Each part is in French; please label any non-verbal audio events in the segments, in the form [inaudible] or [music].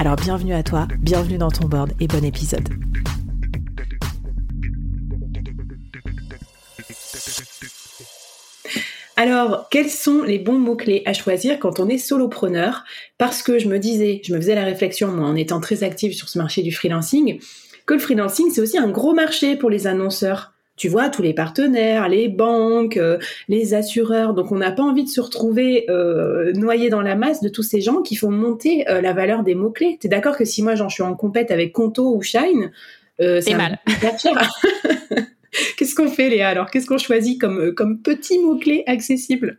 Alors bienvenue à toi, bienvenue dans ton board et bon épisode. Alors, quels sont les bons mots-clés à choisir quand on est solopreneur? Parce que je me disais, je me faisais la réflexion, moi, en étant très active sur ce marché du freelancing, que le freelancing, c'est aussi un gros marché pour les annonceurs tu vois, tous les partenaires, les banques, euh, les assureurs. Donc, on n'a pas envie de se retrouver euh, noyé dans la masse de tous ces gens qui font monter euh, la valeur des mots-clés. Tu es d'accord que si moi, j'en suis en compète avec Conto ou Shine, c'est mal. [laughs] Qu'est-ce qu'on fait, Léa Alors, qu'est-ce qu'on choisit comme, comme petit mot-clé accessible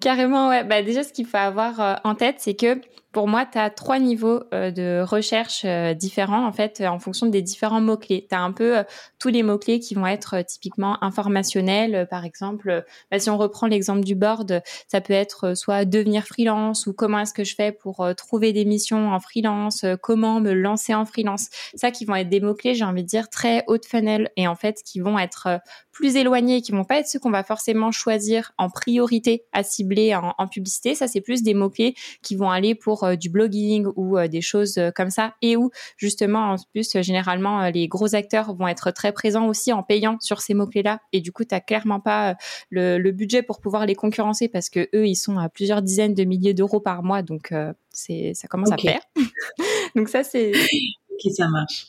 Carrément, ouais. Bah, déjà, ce qu'il faut avoir en tête, c'est que pour moi, tu as trois niveaux euh, de recherche euh, différents en fait en fonction des différents mots-clés. Tu as un peu euh, tous les mots-clés qui vont être typiquement informationnels. par exemple, bah, si on reprend l'exemple du board, ça peut être soit devenir freelance ou comment est-ce que je fais pour trouver des missions en freelance, comment me lancer en freelance. Ça qui vont être des mots-clés, j'ai envie de dire, très haut funnel et en fait qui vont être plus éloignés, qui vont pas être ceux qu'on va forcément choisir en priorité à cibler en, en publicité. Ça, c'est plus des mots-clés qui vont aller pour euh, du blogging ou euh, des choses euh, comme ça et où justement en plus généralement les gros acteurs vont être très présents aussi en payant sur ces mots clés là et du coup tu clairement pas le, budget pour pouvoir les concurrencer parce que eux ils sont à plusieurs dizaines de milliers d'euros par mois. Donc c'est ça commence à faire. [laughs] Donc ça c'est ok ça marche.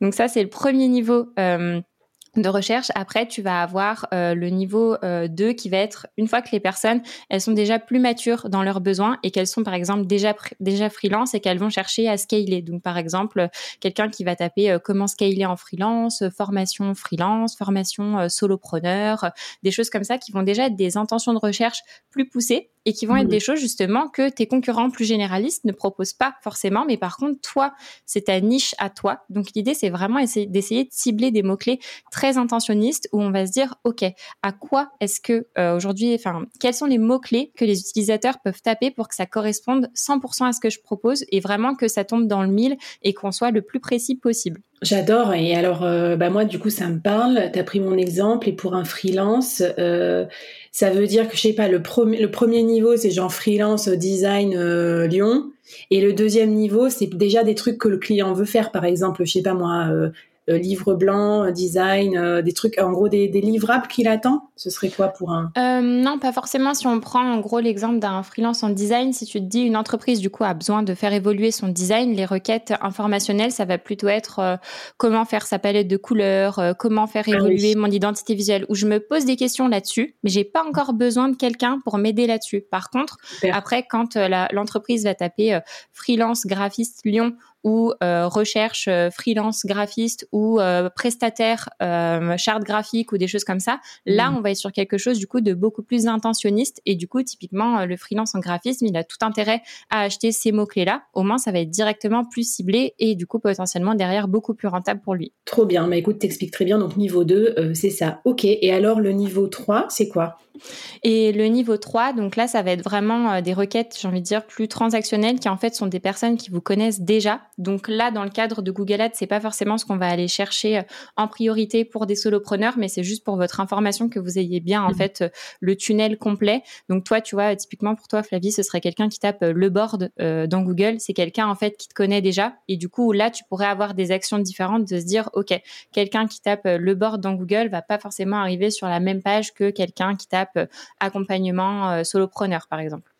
Donc ça c'est le premier niveau de recherche. Après, tu vas avoir euh, le niveau euh, 2 qui va être une fois que les personnes, elles sont déjà plus matures dans leurs besoins et qu'elles sont par exemple déjà déjà freelance et qu'elles vont chercher à scaler. Donc par exemple, quelqu'un qui va taper euh, comment scaler en freelance, formation freelance, formation euh, solopreneur, des choses comme ça qui vont déjà être des intentions de recherche plus poussées et qui vont être des choses justement que tes concurrents plus généralistes ne proposent pas forcément, mais par contre toi, c'est ta niche à toi. Donc l'idée c'est vraiment essayer d'essayer de cibler des mots clés très intentionnistes où on va se dire ok, à quoi est-ce que euh, aujourd'hui, enfin quels sont les mots clés que les utilisateurs peuvent taper pour que ça corresponde 100% à ce que je propose et vraiment que ça tombe dans le mille et qu'on soit le plus précis possible? J'adore. Et alors, euh, bah moi, du coup, ça me parle. Tu as pris mon exemple. Et pour un freelance, euh, ça veut dire que, je sais pas, le, premier le premier niveau, c'est genre freelance design euh, Lyon. Et le deuxième niveau, c'est déjà des trucs que le client veut faire. Par exemple, je sais pas moi, euh, livre blanc, euh, design, euh, des trucs, en gros des, livrables qu'il attend Ce serait quoi pour un Non, pas forcément. Si on prend en gros l'exemple d'un freelance en design, si tu te dis une entreprise du coup a besoin de faire évoluer son design, les requêtes informationnelles, ça va plutôt être comment faire sa palette de couleurs, comment faire ah évoluer mon identité visuelle. Où je me pose des questions là-dessus, mais j'ai pas encore besoin de quelqu'un pour m'aider là-dessus. Par contre, après quand l'entreprise va taper freelance graphiste Lyon ou euh, recherche euh, freelance graphiste ou euh, prestataire charte graphique ou des choses comme ça, là, mm. on va être sur quelque chose du coup de beaucoup plus intentionniste et du coup, typiquement, le freelance en graphisme, il a tout intérêt à acheter ces mots-clés-là. Au moins, ça va être directement plus ciblé et du coup, potentiellement derrière, beaucoup plus rentable pour lui. Trop bien. Mais écoute, t'expliques très bien. Donc, niveau 2, c'est ça. OK. Et alors, le niveau 3, c'est quoi? Et le niveau 3, donc là, ça va être vraiment des requêtes, j'ai envie de dire, plus transactionnelles, qui en fait sont des personnes qui vous connaissent déjà, donc là, dans le cadre de Google Ads, c'est pas forcément ce qu'on va aller chercher euh, en priorité pour des solopreneurs, mais c'est juste pour votre information que vous ayez bien en mmh. fait euh, le tunnel complet. Donc toi, tu vois, typiquement pour toi, Flavie, ce serait quelqu'un qui tape euh, le board dans Google. C'est quelqu'un en fait qui te connaît déjà, et du coup là, tu pourrais avoir des actions différentes de se dire, ok, quelqu'un qui tape le board dans Google va pas forcément arriver sur la même page que quelqu'un qui tape accompagnement solopreneur, par exemple.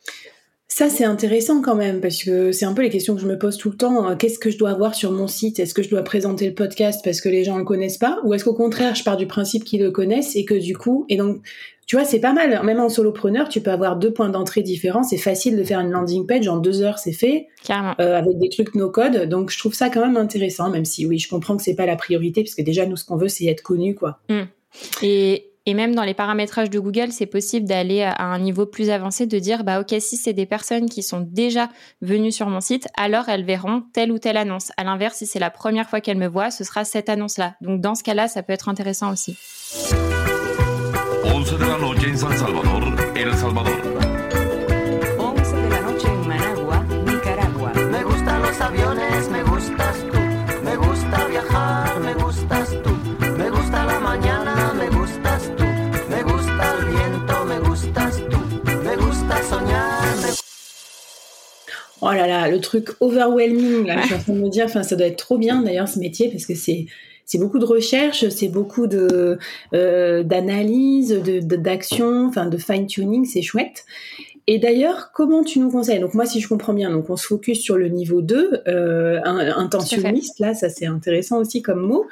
Ça, c'est intéressant quand même, parce que c'est un peu les questions que je me pose tout le temps. Euh, qu'est-ce que je dois avoir sur mon site? Est-ce que je dois présenter le podcast parce que les gens le connaissent pas? Ou est-ce qu'au contraire, je pars du principe qu'ils le connaissent et que du coup, et donc, tu vois, c'est pas mal. Même en solopreneur, tu peux avoir deux points d'entrée différents. C'est facile de faire une landing page. En deux heures, c'est fait. Carrément. Euh, avec des trucs no-code. Donc, je trouve ça quand même intéressant, même si, oui, je comprends que c'est pas la priorité, parce que déjà, nous, ce qu'on veut, c'est être connu, quoi. Mm. Et, et même dans les paramétrages de Google, c'est possible d'aller à un niveau plus avancé, de dire, bah ok, si c'est des personnes qui sont déjà venues sur mon site, alors elles verront telle ou telle annonce. À l'inverse, si c'est la première fois qu'elles me voient, ce sera cette annonce-là. Donc dans ce cas-là, ça peut être intéressant aussi. Oh là là, le truc overwhelming, là, je suis en train de me dire, enfin, ça doit être trop bien d'ailleurs ce métier parce que c'est c'est beaucoup de recherche, c'est beaucoup de euh, d'analyse, de d'action, enfin de fine tuning, c'est chouette. Et d'ailleurs, comment tu nous conseilles? Donc moi, si je comprends bien, donc on se focus sur le niveau 2, euh, intentionniste, là, ça c'est intéressant aussi comme mot.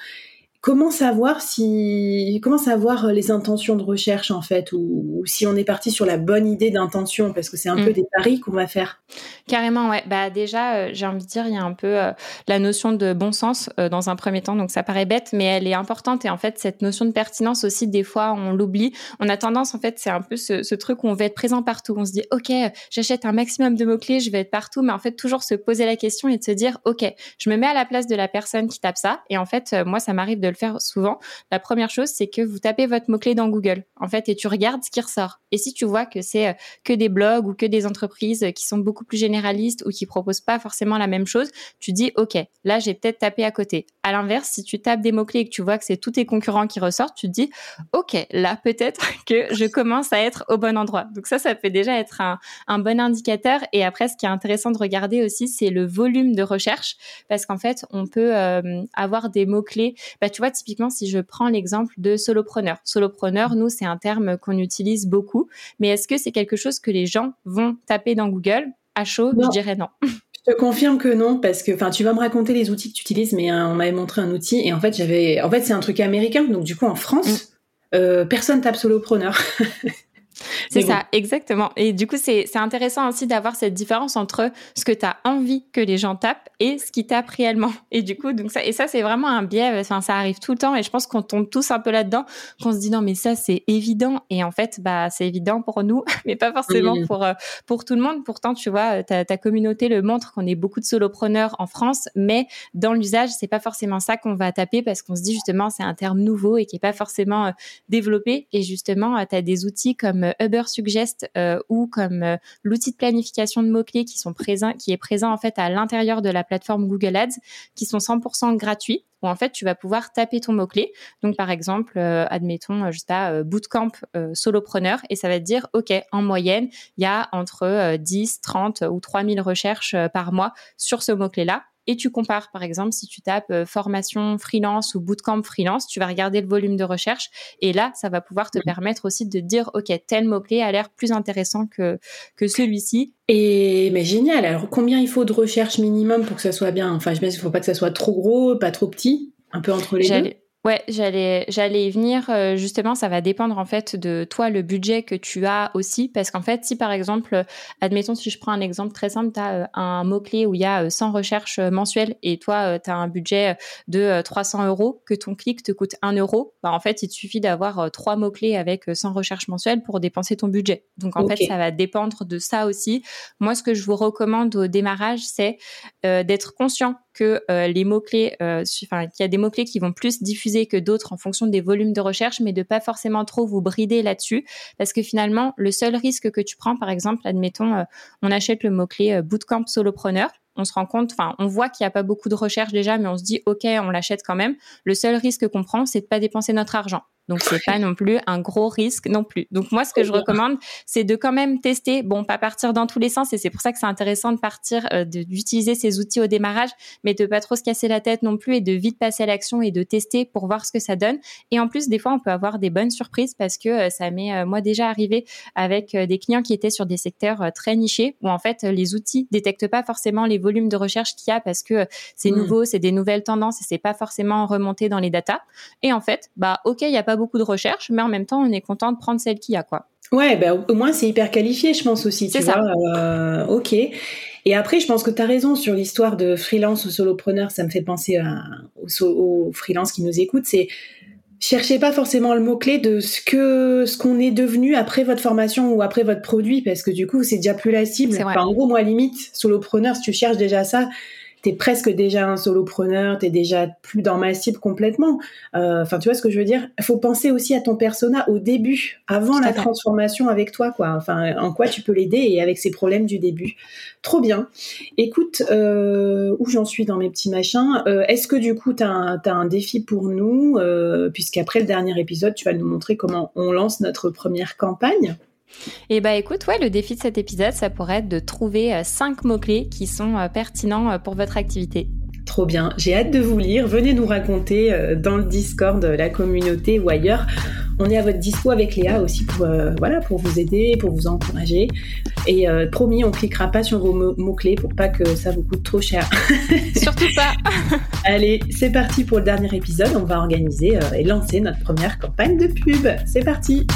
Comment savoir si comment savoir les intentions de recherche en fait ou, si on est parti sur la bonne idée d'intention parce que c'est un peu mm. des paris qu'on va faire. Carrément ouais. Bah déjà euh, j'ai envie de dire il y a un peu euh, la notion de bon sens euh, dans un premier temps donc ça paraît bête mais elle est importante et en fait cette notion de pertinence aussi des fois on l'oublie. On a tendance en fait c'est un peu ce, ce, truc où on veut être présent partout. On se dit OK, j'achète un maximum de mots clés, je vais être partout mais en fait toujours se poser la question et de se dire OK, je me mets à la place de la personne qui tape ça et en fait moi ça m'arrive de le faire souvent, la première chose, c'est que vous tapez votre mot-clé dans Google, en fait, et tu regardes ce qui ressort. Et si tu vois que c'est euh, que des blogs ou que des entreprises qui sont beaucoup plus généralistes ou qui proposent pas forcément la même chose, tu dis, OK, là, j'ai peut-être tapé à côté. À l'inverse, si tu tapes des mots-clés et que tu vois que c'est tous tes concurrents qui ressortent, tu te dis, OK, là, peut-être [laughs] que je commence à être au bon endroit. Donc ça, ça peut déjà être un, un bon indicateur. Et après, ce qui est intéressant de regarder aussi, c'est le volume de recherche, parce qu'en fait, on peut euh, avoir des mots-clés. Bah, tu vois, typiquement, si je prends l'exemple de solopreneur. Solopreneur, nous, c'est un terme qu'on utilise beaucoup, mais est-ce que c'est quelque chose que les gens vont taper dans Google? À chaud, je dirais non. [laughs] Je te confirme que non, parce que, enfin, tu vas me raconter les outils que tu utilises, mais euh, on m'avait montré un outil, et en fait, j'avais, en fait, c'est un truc américain, donc du coup, en France, mm. euh, personne tape solopreneur. [laughs] C'est ça, exactement. Et du coup, c'est intéressant aussi d'avoir cette différence entre ce que tu as envie que les gens tapent et ce qu'ils tapent réellement. [laughs] Et du coup, donc ça, et ça, c'est vraiment un biais. Enfin, ça arrive tout le temps. Et je pense qu'on tombe tous un peu là-dedans, qu'on se dit non, mais ça, c'est évident. Et en fait, bah, c'est évident pour nous, [laughs] mais pas forcément pour, euh, pour tout le monde. Pourtant, tu vois, ta, ta communauté le montre qu'on est beaucoup de solopreneurs en France, mais dans l'usage, c'est pas forcément ça qu'on va taper parce qu'on se dit justement, c'est un terme nouveau et qui est pas forcément euh, développé. Et justement, euh, tu as des outils comme Uber Suggest euh, ou comme euh, l'outil de planification de mots-clés qui sont présents, qui est présent en fait à l'intérieur de la plateforme Google Ads, qui sont 100% gratuits où en fait tu vas pouvoir taper ton mot-clé. Donc par exemple, euh, admettons, je sais pas, bootcamp solopreneur et ça va te dire, OK, en moyenne, il y a entre 10, 30 ou 3000 recherches par mois sur ce mot-clé-là et tu compares. Par exemple, si tu tapes euh, formation freelance ou bootcamp freelance, tu vas regarder le volume de recherche et là, ça va pouvoir te permettre aussi de dire, OK, tel mot-clé a l'air plus intéressant que, que celui-ci. Et mais génial. Alors, combien il faut de recherche minimum pour que ça soit bien? Enfin, je pense qu'il ne faut pas que ça soit trop gros, pas trop petit, un peu entre les deux? Ouais, j'allais j'allais y venir. Euh, justement, ça va dépendre en fait de toi le budget que tu as aussi, parce qu'en fait, si par exemple, admettons si je prends un exemple très simple, tu as euh, un mot clé où il y a 100 euh, recherches mensuelles et toi tu as un budget de 300 euros, que ton clic te coûte 1 euro, bah en fait il te suffit d'avoir trois mots clés avec 100 recherches mensuelles pour dépenser ton budget. Donc en fait, ça va dépendre de ça aussi. Moi, ce que je vous recommande au démarrage, c'est d'être conscient que les mots clés, enfin qu'il y a des mots clés qui vont plus diffuser que d'autres en fonction des volumes de recherche, mais de pas forcément trop vous brider là-dessus, parce que finalement, le seul risque que tu prends, par exemple, admettons, euh, on achète le mot-clé euh, bootcamp solopreneur, on se rend compte, enfin, on voit qu'il n'y a pas beaucoup de recherche déjà, mais on se dit, OK, on l'achète quand même. Le seul risque qu'on prend, c'est de pas dépenser notre argent. Donc c'est pas non plus un gros risque non plus. Donc moi ce que je recommande, c'est de quand même tester, bon pas partir dans tous les sens et c'est pour ça que c'est intéressant de partir euh, d'utiliser ces outils au démarrage, mais de pas trop se casser la tête non plus et de vite passer à l'action et de tester pour voir ce que ça donne. Et en plus des fois on peut avoir des bonnes surprises parce que euh, ça m'est euh, moi déjà arrivé avec des clients qui étaient sur des secteurs très nichés où en fait les outils détectent pas forcément les volumes de recherche qu'il y a parce que c'est mmh. nouveau, c'est des nouvelles tendances et c'est pas forcément remonté dans les datas. Et en fait, bah ok, il y a pas beaucoup de recherche, mais en même temps, on est content de prendre celle qu'il y a, quoi. Ouais, bah, au moins c'est hyper qualifié, je pense aussi. C'est ça. Euh, ok. Et après, je pense que tu as raison sur l'histoire de freelance ou solopreneur. Ça me fait penser aux, aux freelance qui nous écoutent. C'est cherchez pas forcément le mot clé de ce que ce qu'on est devenu après votre formation ou après votre produit, parce que du coup, c'est déjà plus la cible. en gros, moi, limite, solopreneur, si tu cherches déjà ça, t'es presque déjà un solopreneur, t'es déjà plus dans ma cible complètement. Euh, enfin, tu vois ce que je veux dire? Il faut penser aussi à ton persona au début, avant la transformation avec toi, quoi. Enfin, en quoi tu peux l'aider et avec ses problèmes du début. Trop bien. Écoute, euh, où j'en suis dans mes petits machins? Euh, Est-ce que du coup, tu as, un défi pour nous? Puisqu'après le dernier épisode, tu vas nous montrer comment on lance notre première campagne. Et eh bah écoute, ouais, le défi de cet épisode, ça pourrait être de trouver euh, cinq mots-clés qui sont euh, pertinents euh, pour votre activité. Trop bien, j'ai hâte de vous lire. Venez nous raconter dans le Discord, la communauté ou ailleurs. On est à votre dispo avec Léa aussi pour, voilà, pour vous aider, pour vous encourager. Et promis, on cliquera pas sur vos mots-clés pour pas que ça vous coûte trop cher. [laughs] Surtout pas. Allez, c'est parti pour le dernier épisode. On va organiser et lancer notre première campagne de pub. C'est parti.